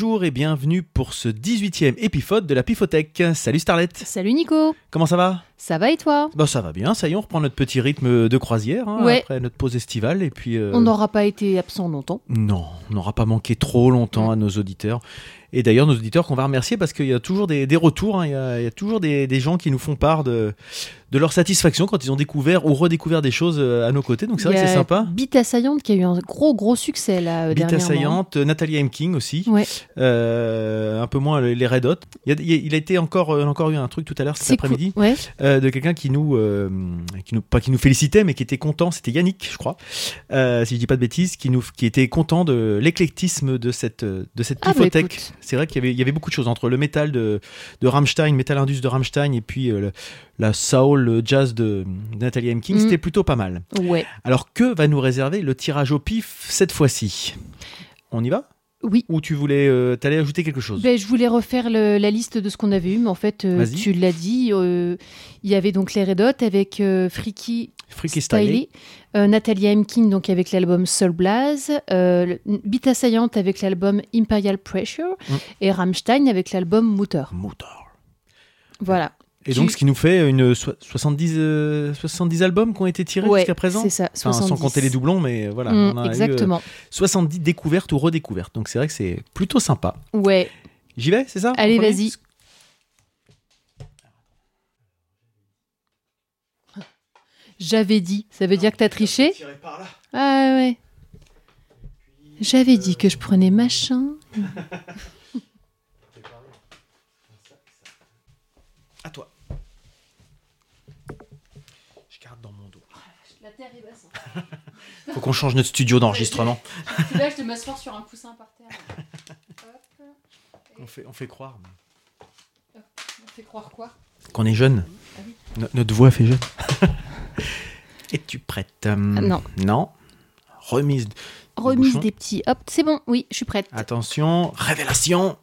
Bonjour et bienvenue pour ce 18e épisode de la Pifothèque. Salut Starlet, Salut Nico, comment ça va? Ça va et toi Bah ça va bien, ça y est, on reprend notre petit rythme de croisière hein, Ouais. après notre pause estivale et puis... euh, On n'aura pas été absent longtemps. Non, on n'aura pas manqué trop longtemps à nos auditeurs. Et d'ailleurs, nos auditeurs qu'on va remercier parce qu'il y a toujours des, des retours, hein, il, y a, il y a toujours des, des gens qui nous font part de, de leur satisfaction quand ils ont découvert ou redécouvert des choses euh, à nos côtés. Donc c'est vrai que c'est sympa. Bite assaillante qui a eu un gros gros succès là euh, Bite assaillante, Nathalie M. King aussi. Ouais. Euh, un peu moins les Red Hot. Il, y a, il été encore, encore eu un truc tout à l'heure cet cool. après-midi Ouais. euh, de quelqu'un qui nous, euh, qui nous, pas qui nous félicitait, mais qui était content. C'était Yannick, je crois, euh, si je dis pas de bêtises, qui nous, qui était content de l'éclectisme de cette, euh, de cette Ah, bah, pifothèque. C'est vrai qu'il y avait, il y avait beaucoup de choses entre le métal de, de Rammstein, métal indus de Rammstein, et puis euh, le- la soul, le jazz de, de Nathalie M. King. Mm. C'était plutôt pas mal. Ouais. Alors que va nous réserver le tirage au pif cette fois-ci? On y va? Oui. Ou tu voulais, euh, t'allais ajouter quelque chose Ben, je voulais refaire le- la liste de ce qu'on avait eu, mais en fait, euh, tu l'as dit. euh, il y avait donc les Red Hot avec Freaky Freaky Style. Styley, Natalia M. King donc avec l'album Soul Blaze, Bite assaillante avec l'album Imperial Pressure Mm. et Rammstein avec l'album Mutter. Motor. Voilà. Et donc, ce qui nous fait une so- 70, euh, 70 albums qui ont été tirés Ouais, jusqu'à présent c'est ça. Enfin, sans 70. compter les doublons, mais voilà. Mm, on a eu, euh, exactement. 70 découvertes ou redécouvertes. Donc, c'est vrai que c'est plutôt sympa. Ouais. J'y vais, c'est ça Allez, vas-y. J'avais dit. Ça veut dire que t'as triché Tiré par là. Ah ouais. J'avais dit que je prenais machin. À toi. Je garde dans mon dos. La terre est basse. Faut qu'on change notre studio d'enregistrement. Là, je de m'asseoir sur un coussin par terre. On fait, on fait croire On fait croire quoi? Qu'on est jeune. Ah oui. No- notre voix fait jeune. Es-tu prête? Euh, non. Non. Remise. Remise bouchon. des petits. Hop, c'est bon. Oui, je suis prête. Attention, révélation.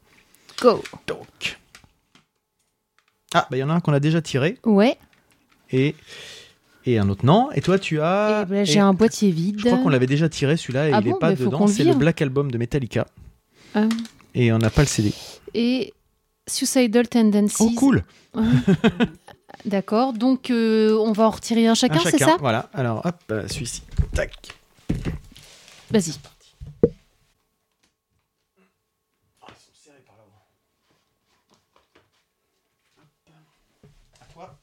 Go. Donc. Ah, bah il y en a un qu'on a déjà tiré Ouais. et, et un autre non. Et toi, tu as. Et ben, j'ai et un boîtier vide. Je crois qu'on l'avait déjà tiré celui-là et Ah il n'est bon pas dedans. C'est le. Black Album de Metallica Ah. et on n'a pas le CD. Et Suicidal Tendencies. Oh, cool D'accord. Donc, euh, on va en retirer un chacun, Un c'est ça? Voilà. Alors, hop, euh, celui-ci. Tac. Vas-y. Oh, ils sont serrés par là-haut. Hop. À toi.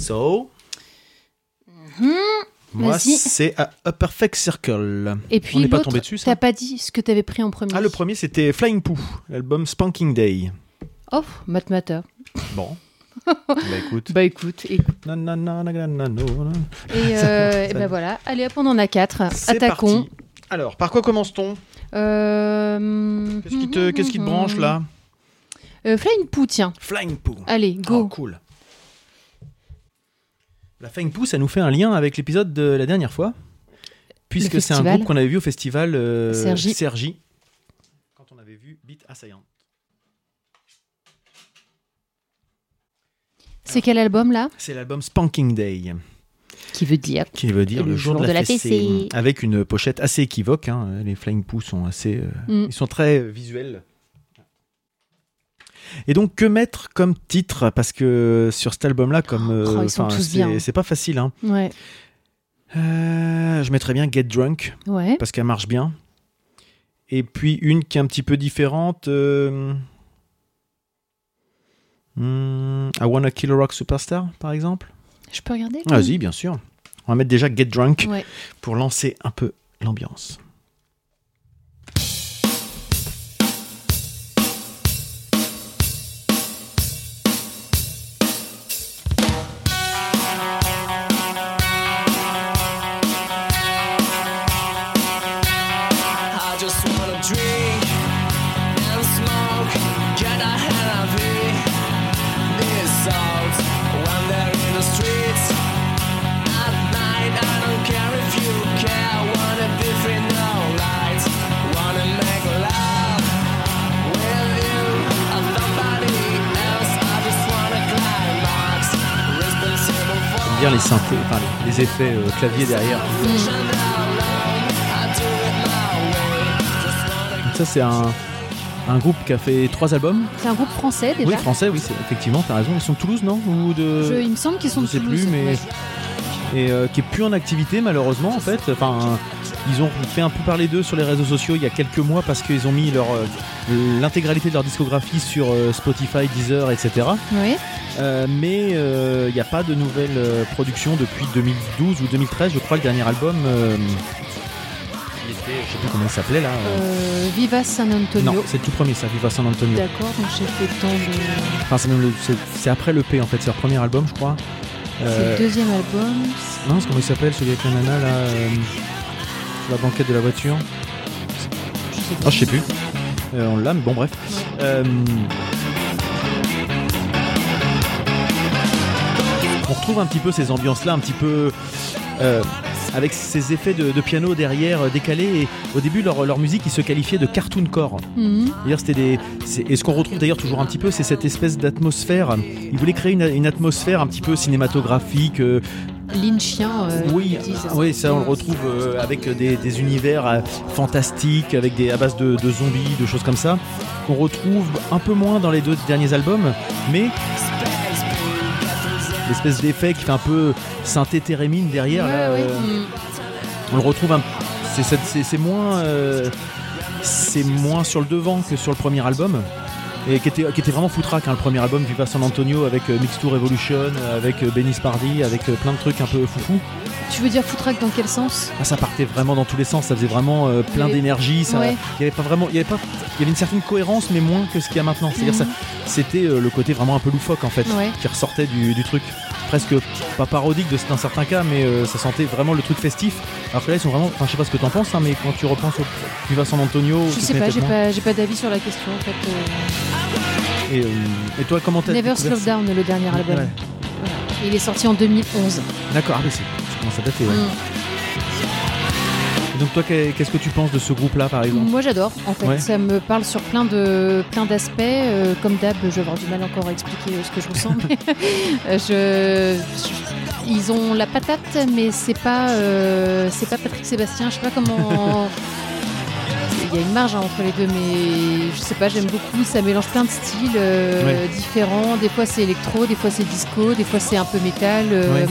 So. Moi, Vas-y. c'est a, A Perfect Circle. Et puis On n'est pas tombé dessus, T'as pas dit ce que t'avais pris en premier. Ah, le premier, c'était Flying Poo, l'album Spanking Day. Oh, Matmata. Bon. bah écoute. Bah écoute, écoute. Non, non, non. Et, euh, et ben voilà. Allez, hop, on en a quatre. Attaquons. parti. Alors, par quoi commence-t-on? Euh... Qu'est-ce qui, te, qu'est-ce qui te branche là? Euh, Flying Poo, tiens. Flying Poo. Allez, Oh, go. cool. La Flying Poo, ça nous fait un lien avec l'épisode de la dernière fois, puisque c'est un groupe qu'on avait vu au festival euh, Sergi. Sergi, quand on avait vu Beat Assaillant. C'est quel album là? C'est l'album Spanking Day, Qui veut dire qui veut dire Le le, jour, de la, fessée, fessée. avec une pochette assez équivoque. hein. Les Flying Poo sont assez, euh, Mm. ils sont très visuels. Et donc que mettre comme titre? Parce que sur cet album-là, comme euh, Oh, ils sont enfin, tous c'est- bien. c'est pas facile. Hein. Ouais. Euh, je mettrais bien Get Drunk. Ouais. parce qu'elle marche bien. Et puis une qui est un petit peu différente. euh, hmm, I Wanna Kill a Rock Superstar, par exemple. Je peux regarder? Vas-y, bien sûr. On va mettre déjà Get Drunk Ouais. pour lancer un peu l'ambiance. les synthés, les, effets euh, clavier derrière. Donc ça c'est un, un, groupe qui a fait trois albums. C'est un groupe français déjà. Oui français, oui effectivement, t'as raison. Ils sont de Toulouse, non? Ou de... Je, Il me semble qu'ils sont de Toulouse. Sais plus, mais et euh, qui est plus en activité malheureusement en fait. Enfin, ils ont fait un peu parler d'eux sur les réseaux sociaux il y a quelques mois parce qu'ils ont mis leur euh, l'intégralité de leur discographie sur euh, Spotify, Deezer, etc. Oui. Euh, mais euh, il n'y a pas de nouvelles productions depuis 2012 ou 2013. Je crois le dernier album. euh, il était, je sais plus comment il s'appelait là. Viva San Antonio. non, c'est le tout premier, ça, Viva San Antonio. D'accord, donc j'ai fait temps de. Enfin, c'est même le- c'est c'est après le P en fait, c'est leur premier album, je crois. C'est le deuxième album. Non, c'est comment il s'appelle celui avec la nana là la banquette de la voiture Je sais pas. Oh, je sais plus. Euh, on l'a, mais bon, bref. Euh, On retrouve un petit peu ces ambiances-là, un petit peu. euh, avec ces effets de, de piano derrière décalés et au début leur, leur musique ils se qualifiaient de cartoon core. Mhm. D'ailleurs, c'était des. Et ce qu'on retrouve d'ailleurs toujours un petit peu, c'est cette espèce d'atmosphère. Ils voulaient créer une, une atmosphère un petit peu cinématographique. euh, Lynchien. euh, oui, oui, ça on le retrouve euh, avec des, des univers euh, fantastiques, avec des à base de, de zombies, de choses comme ça, qu'on retrouve un peu moins dans les deux derniers albums, mais l'espèce d'effet qui fait un peu synthé thérémine derrière. Ouais, là, euh, Mhm. on le retrouve un c'est c'est- c'est- c'est moins euh, c'est moins sur le devant que sur le premier album et qui était, qui était vraiment foutraque hein, le premier album Viva San Antonio avec euh, Evolution avec euh, Benny Spardy avec euh, plein de trucs un peu foufou Tu veux dire foutraque dans quel sens? Ah, ça partait vraiment dans tous les sens ça faisait vraiment euh, plein d'énergie Ouais. il y avait pas vraiment il y avait pas il y avait une certaine cohérence mais moins que ce qu'il y a maintenant c'est à dire ça Mhm. c'était euh, le côté vraiment un peu loufoque en fait Ouais. qui ressortait du, du truc presque pas parodique de dans certains cas mais euh, ça sentait vraiment le truc festif alors que là ils sont vraiment enfin je sais pas ce que t'en penses hein, mais quand tu repenses au Viva San Antonio Je sais pas, j'ai pas, j'ai pas d'avis sur la question en fait. euh. et, euh, et toi comment t'as Never Slow Down, le dernier album. Ouais. Voilà. Il est sorti en 2011. d'accord ah, mais c'est ça commence à dater ouais. Mm. Donc toi qu'est- qu'est-ce que tu penses de ce groupe là par exemple Moi j'adore, en fait. Ouais. Ça me parle sur plein de plein d'aspects. Euh, comme d'hab, je vais avoir du mal encore à expliquer euh, ce que je ressens. mais, je, je- ils ont la patate, mais c'est pas euh, c'est pas Patrick Sébastien. Je sais pas comment. Il y a une marge hein, entre les deux, mais je sais pas, j'aime beaucoup. Ça mélange plein de styles euh, Ouais. différents. Des fois c'est électro, des fois c'est disco, des fois c'est un peu métal. Ouais.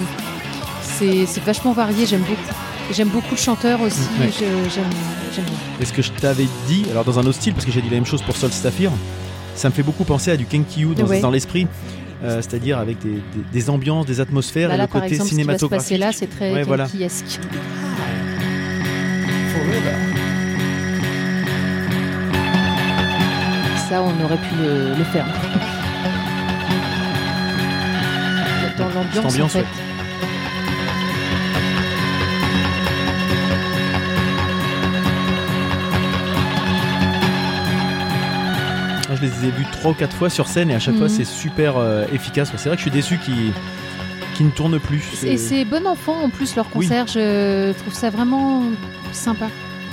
c'est vachement varié, j'aime beaucoup. J'aime beaucoup le chanteur aussi, Ouais. j'aime, bien. Et ce que je t'avais dit, alors dans un autre style, parce que j'ai dit la même chose pour Sol Stafir, ça me fait beaucoup penser à du Kenkyu dans, Ouais. dans l'esprit, euh, c'est-à-dire avec des, des- des ambiances, des atmosphères Bah et le côté exemple, ce qui va se passer cinématographique. là, c'est très Ouais, voilà. Ça, on aurait pu le, le faire. Dans l'ambiance, en fait. ouais. Je les ai vus trois ou quatre fois sur scène et à chaque fois Mhm. c'est super euh, efficace. C'est vrai que je suis déçu qu'ils qu'ils ne tournent plus. Et c'est bon enfant en plus leur Oui. concert, je trouve ça vraiment sympa.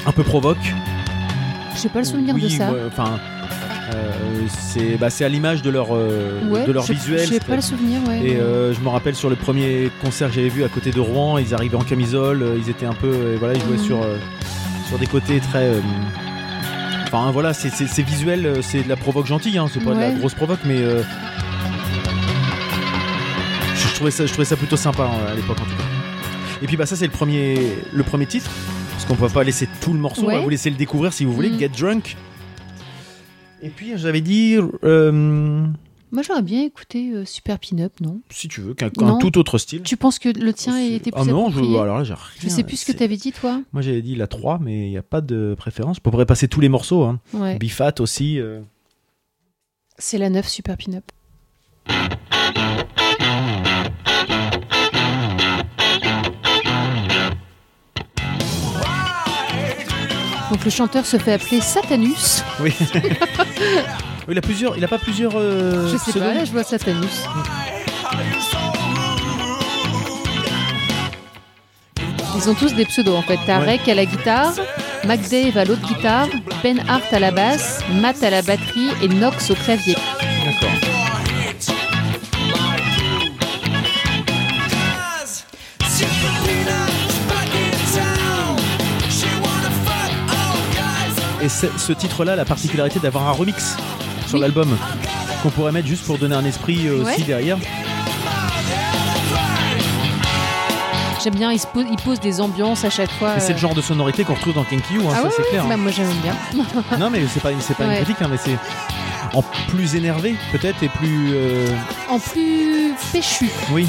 un peu provoque. J'ai pas le souvenir oui, de ça. Enfin, euh, c'est bah, à l'image de leur euh, Ouais, de leur j'ai- visuel. J'ai pas le souvenir, ouais. Et euh, je me rappelle sur le premier concert que j'avais vu à côté de Rouen, ils arrivaient en camisole, ils étaient un peu, voilà, ils jouaient Mhm. sur sur des côtés très, enfin voilà, c'est- visuel, euh, c'est de la provoque gentille, hein, c'est pas de la grosse provoque, mais euh, je, je trouvais ça, je trouvais ça plutôt sympa hein, à l'époque en tout cas. Et puis bah ça c'est le premier, le premier titre, parce qu'on peut pas laisser tout le morceau, on va vous laisser le découvrir si vous voulez, Mhm. Get Drunk. Et puis j'avais dit, euh, Moi, j'aurais bien écouté euh, Super Pin-Up, non? Si tu veux, qu'un un tout autre style. Tu penses que le tien était plus Ah non, je, approprié? alors là, j'ai Je rien, sais plus ce que c'est- tu avais dit, toi. Moi j'avais dit la 3, mais il n'y a pas de préférence. On pourrait passer tous les morceaux. Hein. Ouais. Bifat aussi. euh. C'est la 9 Super Pin-Up. Donc le chanteur se fait appeler Satanus. Oui. Il a plusieurs. Il a pas plusieurs. euh, Je sais pseudos pas, là je vois Satanus. Ils ont tous des pseudos en fait. T'as Ouais. Rek à la guitare, McDave à l'autre guitare, Ben Hart à la basse, Matt à la batterie et Nox au clavier. D'accord. Et ce titre-là a la particularité d'avoir un remix sur Oui. l'album qu'on pourrait mettre juste pour donner un esprit euh, aussi derrière. J'aime bien, il, se pose, il pose des ambiances à chaque fois. Et c'est euh. le genre de sonorité qu'on retrouve dans Kenki You, hein, Ah ça c'est clair. Bah, moi j'aime bien. Non mais c'est pas, pas Ouais. une critique, hein, mais c'est en plus énervé peut-être et plus... euh, En plus péchu, oui,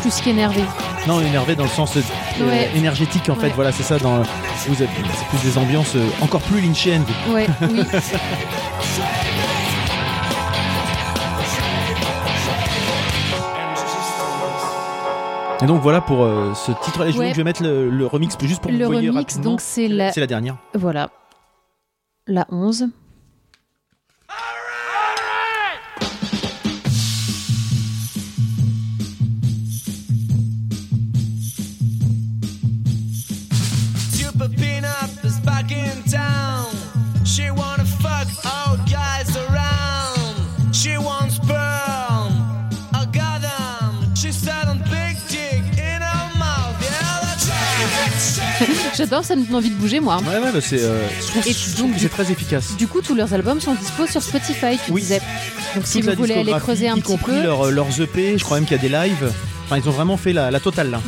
plus qu'énervé. non énervé dans le sens euh, Ouais. énergétique en fait, voilà c'est ça, dans, vous êtes, c'est plus des ambiances euh, encore plus lynchiennes. Ouais, oui. Et donc voilà pour euh, ce titre-là, Et je, Ouais. donc, je vais mettre le, le remix juste pour Le vous remix, rapidement. donc c'est la. C'est la dernière. Voilà. La 11. J'adore, ça me donne envie de bouger moi. Ouais, ouais, bah, c'est euh, je trouve Et je donc, trouve que du- c'est très efficace. Du coup, tous leurs albums sont dispo sur Spotify, tu Oui. disais. Donc si Toute la vous voulez aller discographie, creuser un y petit compris peu, euh, leurs EP, je crois même qu'il y a des lives. Enfin, ils ont vraiment fait la, la totale là.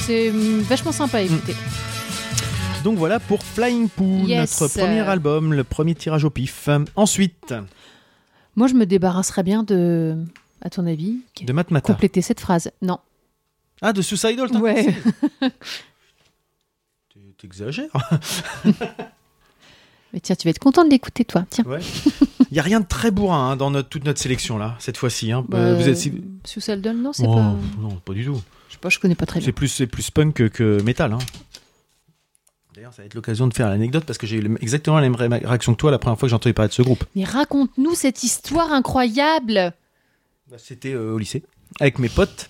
c'est hum, vachement sympa à écouter. Donc voilà pour Flying Pool, Yes. notre premier album, le premier tirage au pif. Ensuite, Moi, je me débarrasserais bien de, à ton avis, de Matmata. compléter cette phrase. Non. Ah, de Suicidal, t'as Ouais. T'exagères. Mais tiens, tu vas être content de l'écouter, toi. Tiens. Ouais. Il y a rien de très bourrin hein, dans notre, toute notre sélection là, cette fois-ci. hein. Bah, Euh, vous êtes si- Suicidal Doll, non, c'est Oh, pas. Non, pas du tout. Je sais pas, je connais pas très bien. C'est plus, c'est plus punk que, que métal. hein. D'ailleurs, ça va être l'occasion de faire l'anecdote parce que j'ai eu exactement la même ré- réaction que toi la première fois que j'ai entendu parler de ce groupe. Mais raconte-nous cette histoire incroyable. Bah, C'était euh, au lycée, avec mes potes,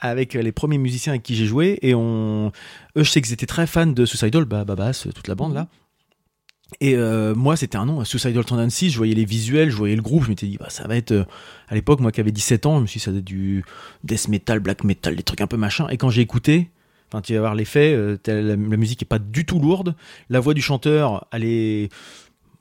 avec euh, les premiers musiciens avec qui j'ai joué, et on, eux, je sais qu'ils étaient très fans de Suicidal, bah, Babas, toute la bande là. Et euh, moi, c'était un nom, Suicidal Tendencies, je voyais les visuels, je voyais le groupe, je m'étais dit, bah, ça va être. euh, à l'époque, moi qui avais 17 ans, je me suis dit, ça va être du death metal, black metal, des trucs un peu machin. Et quand j'ai écouté, tu vas voir l'effet, euh, la musique est pas du tout lourde, la voix du chanteur, elle est.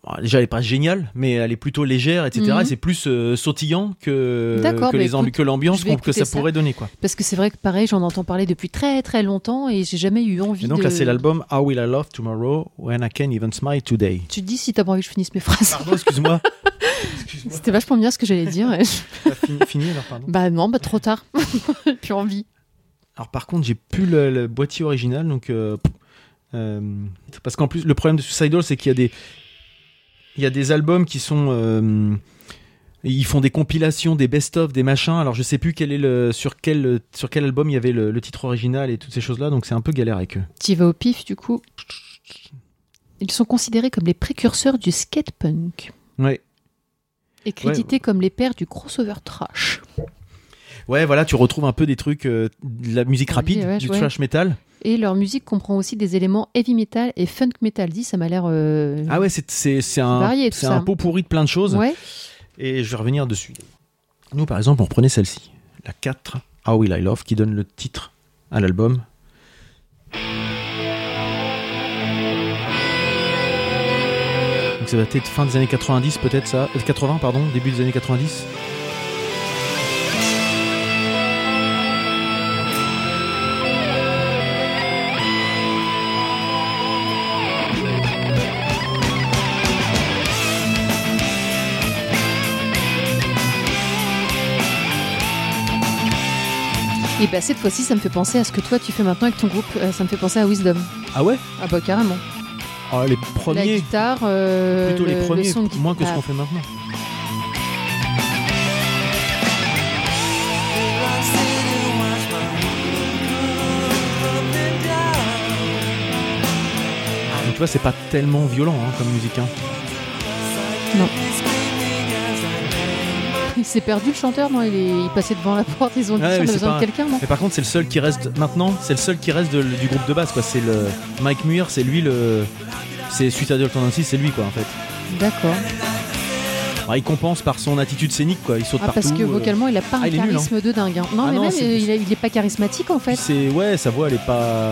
bon, déjà, elle est pas géniale, mais elle est plutôt légère, etc. Mhm. Et c'est plus euh, sautillant que, D'accord, que, les ambi- écoute, que l'ambiance que ça, pourrait donner. quoi. Parce que c'est vrai que pareil, j'en entends parler depuis très très longtemps et j'ai jamais eu envie Et donc de. là, c'est l'album How Will I Love Tomorrow When I Can Even Smile Today. Tu te dis si t'as pas envie que je finisse mes phrases. Pardon, excuse-moi. C'était vachement bien ce que j'allais dire. je- fini, fini, alors, pardon? bah non, bah trop tard. Plus envie. Alors par contre, j'ai plus le, le boîtier original, donc euh, euh, parce qu'en plus le problème de Suicidal, c'est qu'il y a des il y a des albums qui sont euh, ils font des compilations, des best-of, des machins. Alors je sais plus quel est le sur quel sur quel album il y avait le, le titre original et toutes ces choses-là, donc c'est un peu galère avec eux. Tu vas au pif du coup. Ils sont considérés comme les précurseurs du skate punk Ouais. et crédités comme les pères du crossover trash. Ouais, voilà, tu retrouves un peu des trucs euh, de la musique rapide, ouais, du thrash metal. Et leur musique comprend aussi des éléments heavy metal et funk metal. Dis, ça m'a l'air. euh, Ah ouais, c'est un c'est un pot pourri de plein de choses. Ouais. Et je vais revenir dessus. Nous, par exemple, on reprenait celle-ci, la 4, How Will I Love, qui donne le titre à l'album. Donc ça va être fin des années 90, peut-être ça, euh, 80, pardon, début des années 90. Et bah cette fois-ci, ça me fait penser à ce que toi tu fais maintenant avec ton groupe. Euh, ça me fait penser à Wisdom. Ah ouais? Ah bah carrément. Ah, Les La premiers, guitare, euh, plutôt le- les le premiers, son de moins que ce qu'on fait maintenant. Donc, tu vois, c'est pas tellement violent hein, comme musique. hein. Il s'est perdu le chanteur, non? Il, est... il passait devant la porte, ils ont dit Ouais, on a besoin pas- de quelqu'un, non? Mais par contre, c'est le seul qui reste maintenant. C'est le seul qui reste de- du groupe de base, quoi. C'est le Mike Muir, c'est lui le. C'est Suicidal Tendencies, c'est lui, quoi, en fait. D'accord. Alors, il compense par son attitude scénique, quoi. Il saute Ah, partout. parce que euh, vocalement, il a pas Ah, un nul, charisme de dingue. hein. Non, Ah mais non, même, il, a- il est pas charismatique en fait. c'est ouais, sa voix, elle est pas.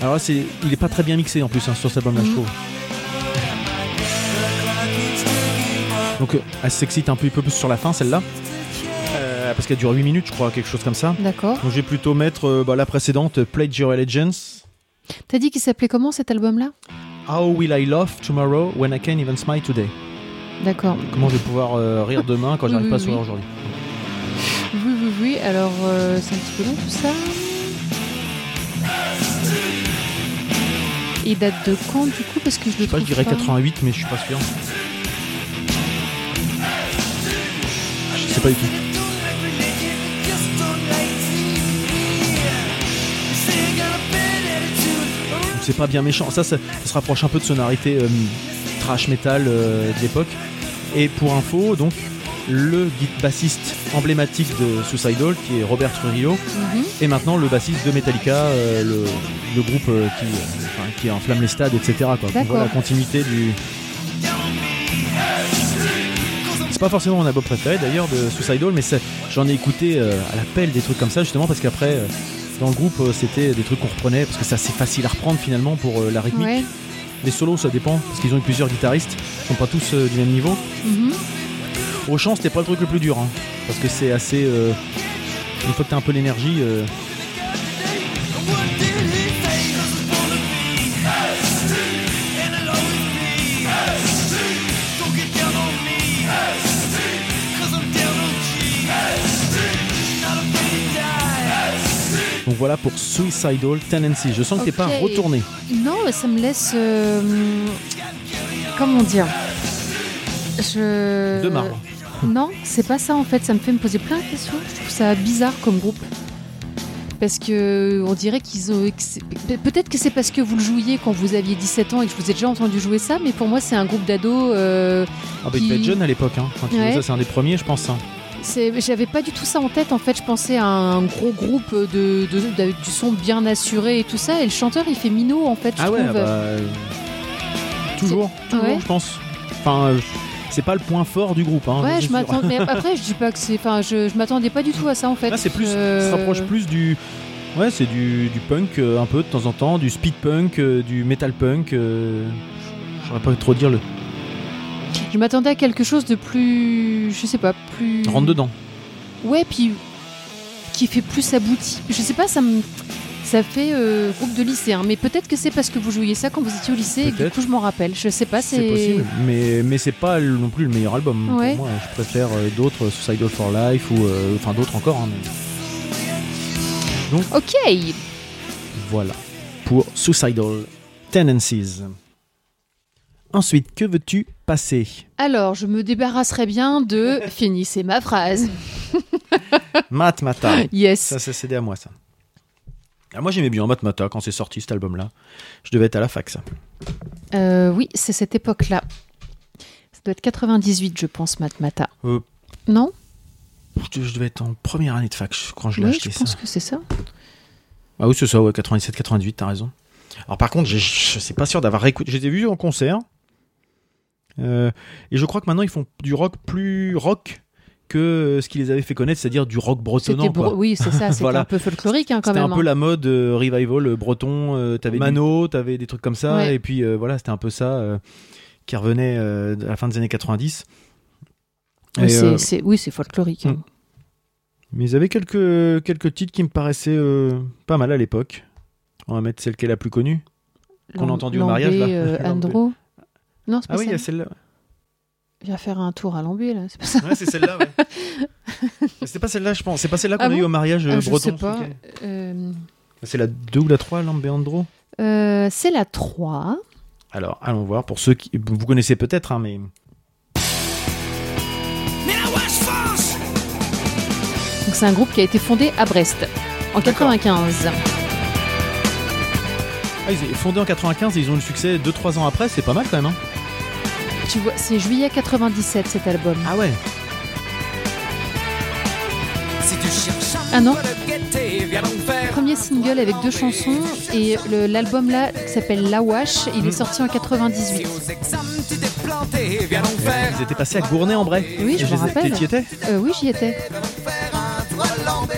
Alors là, c'est, il est pas très bien mixé en plus hein, sur cet album-là, je Mhm. trouve. Donc euh, elle s'excite un peu, un peu plus sur la fin, celle-là. Euh, parce qu'elle dure 8 minutes, je crois, quelque chose comme ça. D'accord. Donc je vais plutôt mettre euh, bah, la précédente, Pledge Your Allegiance. T'as dit qu'il s'appelait comment cet album-là? How will I love tomorrow when I can't even smile today D'accord. Comment je vais pouvoir euh, rire demain quand j'arrive oui, pas à sourire oui. aujourd'hui Oui, oui, oui. Alors, c'est un petit peu long tout ça. Il date de quand du coup? Parce que je le Je sais pas, je dirais pas. 88, mais je suis pas sûr. Pas du tout. Donc C'est pas bien méchant. Ça, ça, ça se rapproche un peu de sonorité euh, trash metal euh, de l'époque. Et pour info, donc, le bassiste emblématique de Suicidal, qui est Robert Trujillo, Mhm. et maintenant le bassiste de Metallica, euh, le, le groupe euh, qui, euh, enfin, qui enflamme les stades, etc. Quoi. Donc voilà la continuité du. C'est pas forcément mon album préféré d'ailleurs de Suicidal, mais j'en ai écouté euh, à l'appel des trucs comme ça justement parce qu'après euh, dans le groupe euh, c'était des trucs qu'on reprenait parce que c'est assez facile à reprendre finalement pour euh, la rythmique. Ouais. Les solos ça dépend parce qu'ils ont eu plusieurs guitaristes, ils sont pas tous du même niveau. Mhm. Au chant c'était pas le truc le plus dur hein, parce que c'est assez. une fois que t'as un peu l'énergie. Donc voilà pour Suicidal Tendency. Je sens que t'es pas retourné. Non, mais ça me laisse. euh, comment dire? Je. De marbre. Non, c'est pas ça en fait. Ça me fait me poser plein de questions. Je trouve ça bizarre comme groupe. Parce que on dirait qu'ils ont. Peut-être que c'est parce que vous le jouiez quand vous aviez 17 ans et que je vous ai déjà entendu jouer ça, mais pour moi c'est un groupe d'ados. euh, Ah bah il Qui- devait être jeune à l'époque. Hein. Quand il Ouais. faisait ça, c'est un des premiers, je pense. hein. J'avais pas du tout ça en tête. En fait, je pensais à un gros groupe de, de- de- du son bien assuré et tout ça. Et le chanteur, il fait minot en fait. Je Ah ouais, bah, toujours, toujours, Ouais. je pense. Enfin, euh, c'est pas le point fort du groupe. Hein, Ouais, je m'attends. Mais après, je dis pas que c'est. Enfin, je, je m'attendais pas du tout à ça en fait. Là, c'est plus, Euh, ça se rapproche plus du. Ouais, c'est du, du punk euh, un peu de temps en temps, du speed punk, euh, du metal punk. je saurais pas trop dire le. Je m'attendais à quelque chose de plus. Je sais pas, plus. Rentre dedans. Ouais, puis qui fait plus abouti. Je sais pas, ça me. Ça fait euh, groupe de lycéens, mais peut-être que c'est parce que vous jouiez ça quand vous étiez au lycée et que du coup je m'en rappelle. Je sais pas, C'est c'est. possible, mais, mais c'est pas non plus le meilleur album. Ouais. Pour moi, je préfère euh, d'autres, Suicidal for Life ou euh, enfin d'autres encore. hein, mais Ok. Voilà pour Suicidal Tendencies. Ensuite, que veux-tu passer Alors, je me débarrasserai bien de. Finissez ma phrase. Matmata. Yes. Ça, c'est cédé à moi, ça. Ah, moi, j'aimais bien Matmata quand c'est sorti cet album-là. Je devais être à la fac, ça. Euh, oui, c'est cette époque-là. Ça doit être 98, je pense, Matmata. Euh, Non? Je, je devais être en première année de fac quand je l'ai Oui, acheté, je pense ça. que c'est ça. Ah oui, c'est ça, ouais, 97-98, t'as raison. Alors, par contre, je suis pas sûr d'avoir réécouté. Je les ai vus en concert. Euh, et je crois que maintenant, ils font du rock plus rock que ce qui les avait fait connaître, c'est-à-dire du rock bretonnant. C'était quoi. Oui, c'est ça. C'était Voilà. un peu folklorique hein, quand C'était même. un peu hein. la mode euh, revival euh, breton. euh, t'avais Mano, t'avais des trucs comme ça. Ouais. Et puis euh, voilà, c'était un peu ça euh, qui revenait euh, à la fin des années 90. Oui, Et, euh, oui, c'est folklorique. hein. Mm. mais ils avaient quelques, quelques titres qui me paraissaient euh, pas mal à l'époque. On va mettre celle qui est la plus connue. qu'on a Lam- entendu au mariage, là. Euh. Andro. Non, c'est pas Ah oui, il y a celle-là. Viens faire un tour à Lambé, là. C'est pas ça. Ouais, c'est celle-là, ouais. c'est pas celle-là, je pense. C'est pas celle-là qu'on Ah a eu au mariage euh, Ah, je breton. sais pas. Euh, C'est la 2 ou la 3, Lambeandro euh, c'est la 3. Alors, allons voir. Pour ceux qui. Vous connaissez peut-être, hein, mais. Donc c'est un groupe qui a été fondé à Brest en D'accord. 95. Ah, ils sont fondés en 95 et ils ont eu le succès 2-3 ans après, c'est pas mal quand même. Hein. Tu vois, c'est juillet 97 cet album. Ah ouais Si tu cherches un Ah donc faire Premier single avec deux chansons et l'album là qui s'appelle La Wash, il est sorti en 98. Si aux examens tu t'es planté, viens donc faire Ils étaient passés à Gournay-en-Bray. Oui, je me rappelle. T'y étais Euh, oui, j'y étais.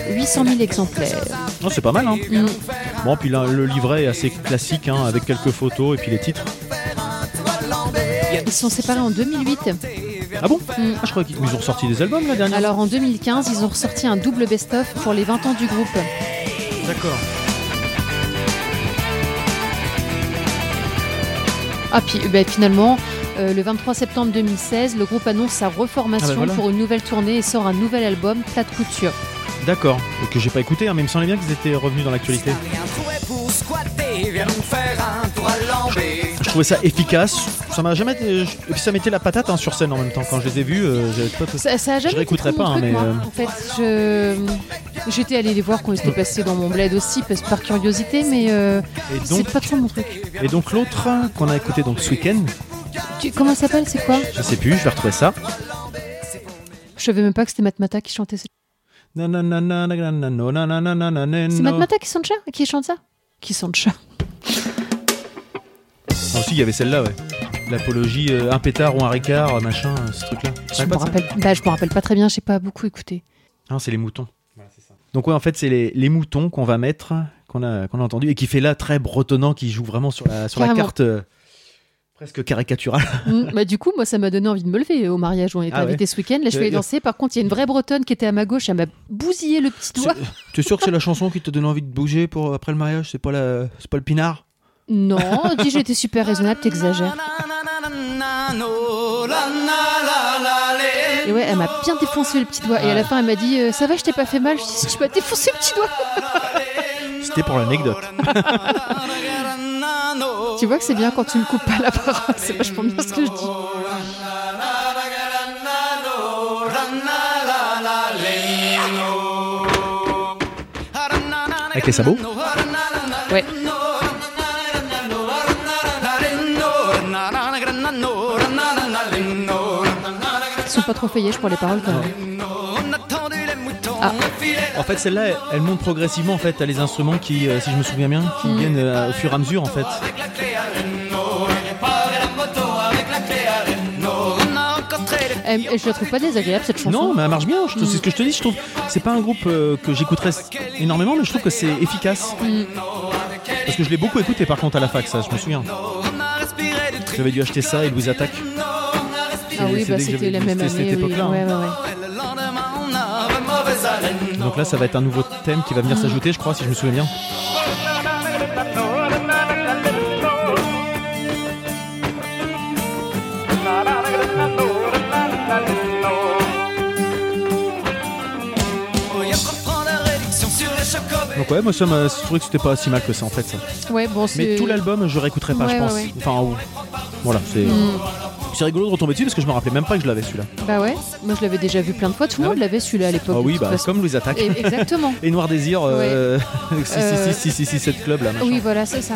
800 000 exemplaires. Non, c'est pas mal. Hein. Mm. Bon, puis là, le livret est assez classique, hein, avec quelques photos et puis les titres. Ils sont séparés en 2008. Ah bon Mm. Ah, je crois qu'ils ils ont sorti des albums la dernière. Alors en 2015, ils ont ressorti un double best-of pour les 20 ans du groupe. D'accord. Ah puis bah, finalement, euh, le 23 septembre 2016, le groupe annonce sa reformation Ah voilà. pour une nouvelle tournée et sort un nouvel album, Plat de couture. D'accord. Et Que j'ai pas écouté, hein, mais il me semblait bien qu'ils étaient revenus dans l'actualité. Trouvais ça efficace. Ça m'a jamais. Et puis ça mettait la patate hein, sur scène en même temps. Quand je les ai vus, euh, pas. Ça, ça a jamais Je réécouterai pas, hein, truc, mais, moi. euh, En fait, je j'étais allée les voir quand ils étaient passés dans mon bled aussi, parce par curiosité, mais euh, c'est pas trop mon truc. et donc l'autre qu'on a écouté donc ce week-end, Tu- comment ça s'appelle C'est quoi je sais plus, je vais retrouver ça. Je savais même pas que c'était Matmata qui chantait. C'est C'est Matmata qui chante ça Qui chante ça Aussi, il y avait celle-là, ouais. L'apologie, euh, un pétard ou un ricard, euh, machin, euh, ce truc-là. Je me rappelle. Bah, je me rappelle pas très bien. J'ai pas beaucoup écouté. Non, c'est les moutons. Donc ouais, en fait, c'est les, les moutons qu'on va mettre, qu'on a, qu'on a entendu, et qui fait là très bretonnant, qui joue vraiment sur la, sur la carte euh, presque caricaturale. Mm, bah, du coup, moi, ça m'a donné envie de me lever au mariage où on était Ah ouais. invité ce week-end. Là, je suis allée Euh, danser. Par contre, il y a une vraie bretonne qui était à ma gauche. Elle m'a bousillé le petit doigt. Tu es sûr que c'est la chanson qui te donne envie de bouger pour après le mariage? C'est pas, la, c'est pas le pinard? Non, dis j'étais super raisonnable, t'exagères. Et ouais, elle m'a bien défoncé le petit doigt. Et à la fin, elle m'a dit euh, Ça va, je t'ai pas fait mal Je dis Je m'as défoncé le petit doigt. C'était pour l'anecdote. Tu vois que c'est bien quand tu ne coupes pas la parole. C'est vachement bien ce que je dis. Avec les sabots? Ouais. Pas trop feuillés pour les paroles quand même. Ah. En fait, celle-là, elle, monte progressivement. En fait, t'as les instruments qui, euh, si je me souviens bien, qui Mm. viennent euh, au fur et à mesure, en fait. Euh, je la trouve pas désagréable cette chanson. Non, mais elle marche bien. je- C'est ce que je te dis. Je trouve, c'est pas un groupe euh, que j'écouterais énormément, mais je trouve que c'est efficace. Mm. Parce que je l'ai beaucoup écouté, par contre, à la fac, ça, je me souviens. J'avais dû acheter ça et Louise Attaque. Ah oui, bah c'était la même c'était cette. Oui. époque-là, hein. Ouais, ouais, ouais. Donc là, ça va être un nouveau thème qui va venir s'ajouter, je crois, si je me souviens bien. Donc ouais, moi, ça m'a je trouvais que c'était pas si mal que ça, en fait. Ça. Ouais, bon. Mais tout l'album, je réécouterai pas, Ouais, je ouais, pense. ouais. Enfin, ou- voilà, c'est Mm. C'est rigolo de retomber dessus parce que je me rappelais même pas que je l'avais celui-là. Bah ouais, moi je l'avais déjà vu plein de fois. Tout le Ah monde l'avait celui-là à l'époque. Ah oui, bah, comme Louise Attaque. Exactement. Et Noir Désir, euh, 6 Euh, 6 6 6 7 club là. Oui, voilà, c'est ça.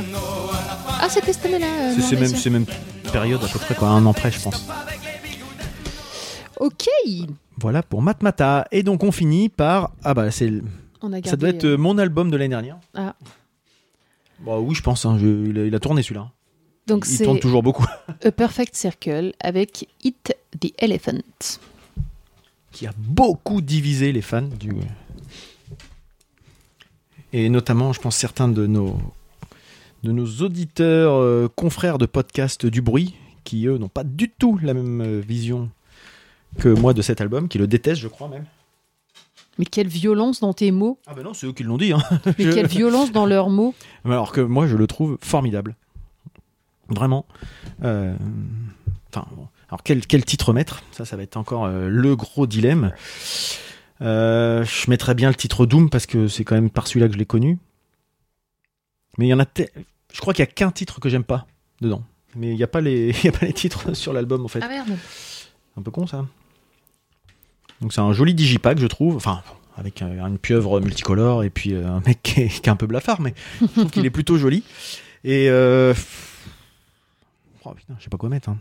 Ah, c'était cette année-là. euh, C'est- même, c'est même période à peu près quoi, un an près je pense. Ok. Voilà pour Matmata. Et donc on finit par ah bah c'est ça doit être euh, mon album de l'année dernière. Ah. Bah oui je pense. hein, je- il, a, il a tourné celui-là. Donc il tourne toujours beaucoup. A Perfect Circle avec Hit the Elephant. Qui a beaucoup divisé les fans du et notamment je pense certains de nos de nos auditeurs euh, confrères de podcast du bruit qui eux n'ont pas du tout la même euh, vision que moi de cet album, qui le détestent je crois même. Mais quelle violence dans tes mots. Ah bah non c'est eux qui l'ont dit. Hein. Mais Je- quelle violence dans leurs mots. Alors que moi, je le trouve formidable. Vraiment. Euh, Enfin, bon. Alors, quel, quel titre mettre? Ça, ça va être encore euh, le gros dilemme. Euh, je mettrais bien le titre Doom parce que c'est quand même par celui-là que je l'ai connu. Mais il y en a. Je crois qu'il y a qu'un titre que j'aime pas dedans. Mais il n'y a, pas les- y a pas les titres sur l'album en fait. Ah merde. Un peu con ça. Donc c'est un joli digipack, je trouve. Enfin, avec une pieuvre multicolore et puis un mec qui est, qui est un peu blafard, mais je trouve qu'il est plutôt joli. Et euh... oh, putain, je sais pas quoi mettre. hein.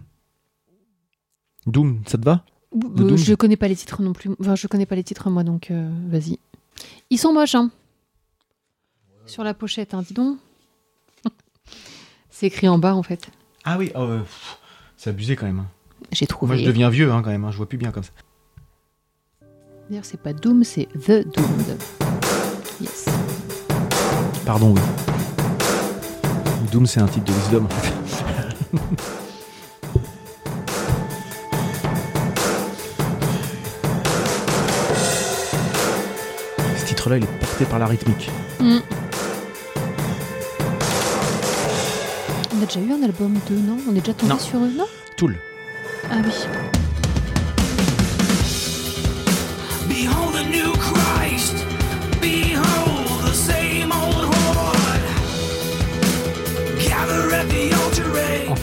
Doom, ça te va? Euh, Doom. je connais pas les titres non plus. Enfin, je connais pas les titres moi, donc euh, vas-y. Ils sont moches, hein. Sur la pochette, hein, dis donc. C'est écrit en bas, en fait. Ah oui, oh, euh, pff, c'est abusé quand même. hein. J'ai trouvé. Moi je deviens vieux hein, quand même, hein, je vois plus bien comme ça. D'ailleurs, c'est pas Doom, c'est The Doomed. Yes. Pardon, oui. Doom c'est un titre de Wisdom en fait. Ce titre-là, il est porté par la rythmique. Mm. On a déjà eu un album 2, non? On est déjà tombé sur eux, non? Tool. Ah oui.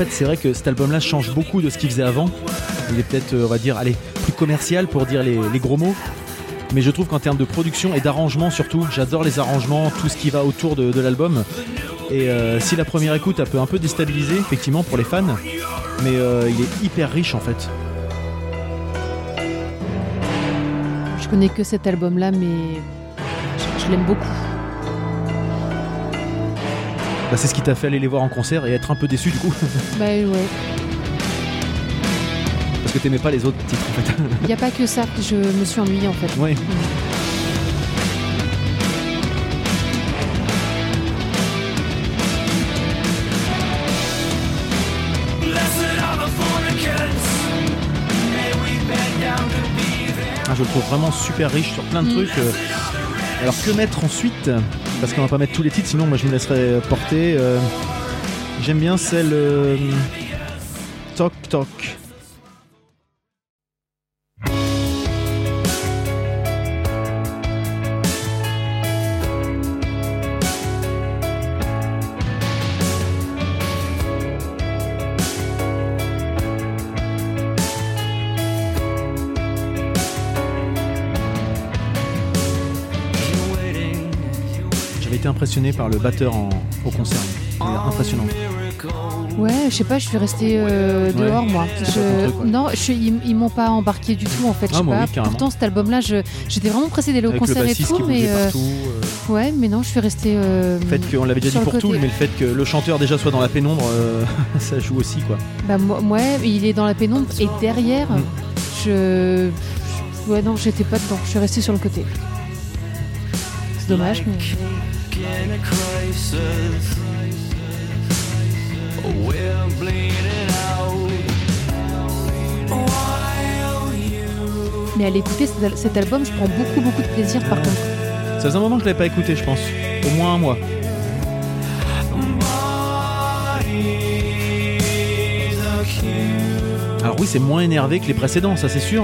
Fait, c'est vrai que cet album-là change beaucoup de ce qu'il faisait avant. Il est peut-être, euh, on va dire, allez, plus commercial pour dire les, gros mots. Mais je trouve qu'en termes de production et d'arrangement surtout, j'adore les arrangements, tout ce qui va autour de, l'album. Et euh, si la première écoute, elle peut un peu déstabiliser, effectivement, pour les fans, mais euh, il est hyper riche en fait. Je connais que cet album-là, mais je l'aime beaucoup. Bah, c'est ce qui t'a fait aller les voir en concert et être un peu déçu du coup, Bah ouais. parce que t'aimais pas les autres titres en fait. Il n'y a pas que ça que je me suis ennuyée en fait. ouais. Ah, je le trouve vraiment super riche sur plein de trucs. euh. Alors que mettre ensuite? Parce qu'on va pas mettre tous les titres, sinon moi je me laisserai porter. euh. J'aime bien celle euh, Toc impressionné par le batteur en- au concert. Impressionnant. Ouais, je sais pas, je suis restée euh, Ouais, moi. Je- truc, ouais. Non, je, ils, ils m'ont pas embarqué du tout en fait. Je Ah, sais moi, pas. oui. Pourtant, cet album-là, je- j'étais vraiment pressée d'aller au concert et tout, mais euh, partout. euh. ouais, mais non, je suis restée. Le fait qu'on l'avait déjà dit pour tout, mais le fait que le chanteur déjà soit dans la pénombre, ça joue aussi quoi. Bah, moi, ouais, il est dans la pénombre et derrière, Mm. je, je- Ouais, non, j'étais pas dedans. Je suis restée sur le côté. C'est dommage, mais. In a crisis. We're bleeding out. While you Mais à l'écouter cet, album, je prends beaucoup, beaucoup de plaisir par contre. Ça faisait un moment que je l'avais pas écouté, je pense. Au moins un mois. Alors oui, c'est moins énervé que les précédents, ça c'est sûr.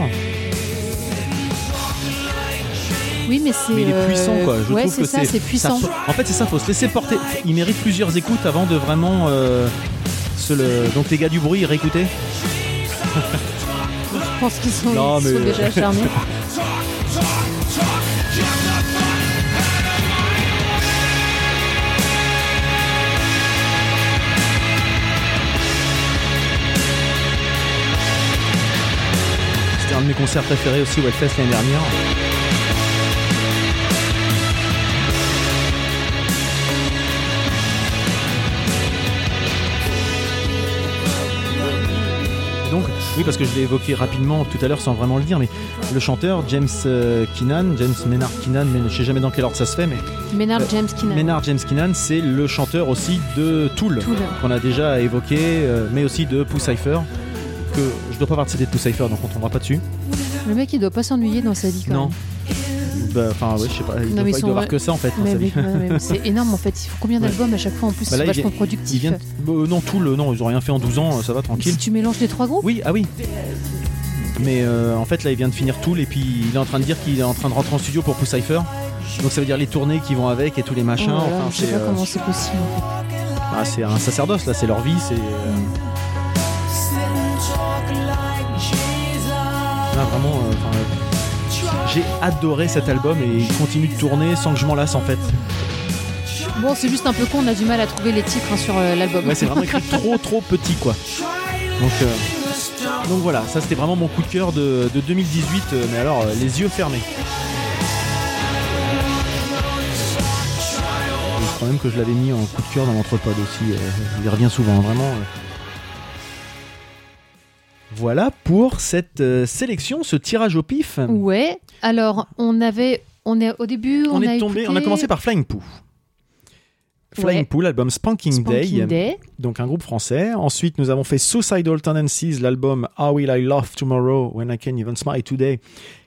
Oui, mais c'est. Mais il est euh, puissant quoi. Je ouais, trouve c'est que ça, c'est puissant. ça- en fait, c'est ça, faut se laisser porter. Il mérite plusieurs écoutes avant de vraiment euh, se le. Donc les gars du bruit, réécoutez. Je pense qu'ils sont, Non, déjà charmés. C'était un de mes concerts préférés aussi au l'année dernière. Oui, parce que je l'ai évoqué rapidement tout à l'heure sans vraiment le dire, mais le chanteur James euh, Keenan, James Maynard Keenan, mais je sais jamais dans quel ordre ça se fait, mais Maynard Euh, James Keenan. Maynard James Keenan, c'est le chanteur aussi de Tool, Tool. qu'on a déjà évoqué, euh, mais aussi de Pooh Cypher, que je dois pas participer de Pooh Cypher, donc on tombera pas dessus. Le mec, il doit pas s'ennuyer dans sa vie quand Non. même. Bah, Enfin, ouais, je sais pas, il Non, doit, pas- il doit avoir que ça en fait c'est énorme en fait. Il faut combien Ouais. d'albums à chaque fois en plus Bah là, C'est il vachement vient- productif. Il vient, euh, non, Tool, non, ils ont rien fait en 12 ans, ça va tranquille. Si tu mélanges les trois groupes, Oui, ah oui. Mais euh, en fait, là, il vient de finir Tool et puis il est en train de dire qu'il est en train de rentrer en studio pour Pooh Cypher. Donc ça veut dire les tournées qui vont avec et tous les machins. enfin, je sais c'est pas euh, comment c'est possible. en fait. ah, c'est un sacerdoce là, c'est leur vie, c'est. euh, Jesus. là, vraiment. J'ai adoré cet album et il continue de tourner sans que je m'en lasse en fait. Bon, c'est juste un peu con, on a du mal à trouver les titres hein, sur euh, l'album. Ouais, c'est vraiment écrit trop trop petit quoi. Donc, euh, donc voilà, ça c'était vraiment mon coup de cœur de, de 2018, euh, mais alors les yeux fermés. Je crois même que je l'avais mis en coup de cœur dans l'entrepode aussi, il revient souvent, vraiment. Euh. Voilà pour cette euh, sélection, ce tirage au pif. Ouais. Alors, on avait, on est au début, on, on, a est tombé, écouté on a commencé par Flying Poo. Flying Ouais. Poo, l'album Spanking, Spanking Day, Day. donc un groupe français. Ensuite, nous avons fait Suicidal Tendencies, l'album How Will I Love Tomorrow When I Can Even Smile Today,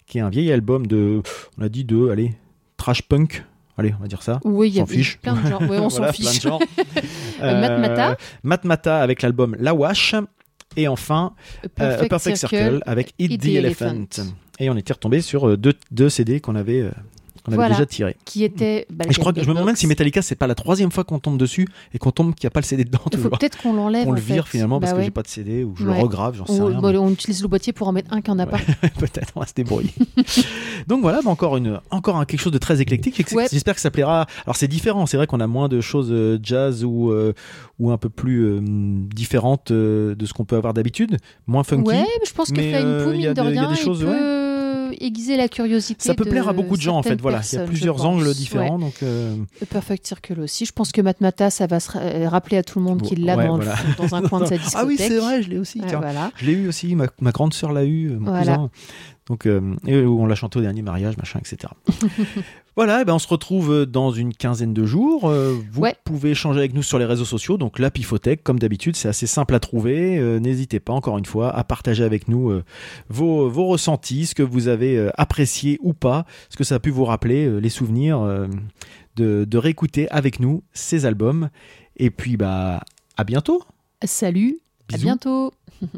qui est un vieil album de, on a dit de, allez, trash punk. Allez, on va dire ça. Oui, il y a fiche. plein de genres. Oui, on Voilà, s'en plein de fiche. genres. Euh, Matmata. Matmata avec l'album La Wash. Et enfin, A euh, A Perfect Circle, avec Eat, the, Elephant. Et on était retombé sur euh, deux, deux CD qu'on avait, qu'on avait Voilà. déjà tirés. qui était. bah, Et je crois que je me demande si Metallica, c'est pas la troisième fois qu'on tombe dessus et qu'on tombe qu'il n'y a pas le CD dedans. Il faut peut-être qu'on l'enlève. Qu'on le fait. vire finalement parce Bah que ouais. j'ai pas de CD ou je Ouais. le regrave, j'en sais On, rien. bon, on utilise le boîtier pour en mettre un qui en a pas. Peut-être, on va se débrouiller. Donc voilà, bah encore, une, encore un, quelque chose de très éclectique. Ouais. J'espère que ça plaira. Alors c'est différent, c'est vrai qu'on a moins de choses euh, jazz ou, euh, ou un peu plus euh, différentes de ce qu'on peut avoir d'habitude, moins funky. Ouais, mais je pense que Flying Poo, il y a mine de de- il y a rien, des choses, il peut aiguiser la curiosité. Ça peut de plaire à beaucoup de gens en fait. Voilà, il y a plusieurs angles différents. Ouais. Donc euh, Le Perfect Circle aussi. Je pense que Matmata, ça va se euh, rappeler à tout le monde qu'il l'a Ouais, dans, voilà. dans un coin de sa discothèque. ah oui, c'est vrai, je l'ai aussi. Ouais, tiens. voilà. Je l'ai eu aussi, ma, ma grande sœur l'a eu, mon Voilà. cousin. Donc, euh, et on l'a chanté au dernier mariage, machin, etc. voilà, eh ben on se retrouve euh, dans une quinzaine de jours. Euh, vous Ouais. pouvez échanger avec nous sur les réseaux sociaux. Donc, la Pifothèque, comme d'habitude, c'est assez simple à trouver. Euh, N'hésitez pas, encore une fois, à partager avec nous euh, vos, vos ressentis, ce que vous avez apprécié ou pas, ce que ça a pu vous rappeler, les souvenirs, de, de réécouter avec nous ces albums. Et puis, bah, à bientôt. Salut, à bientôt.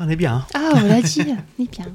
On est bien. hein Ah, on l'a dit. On est bien.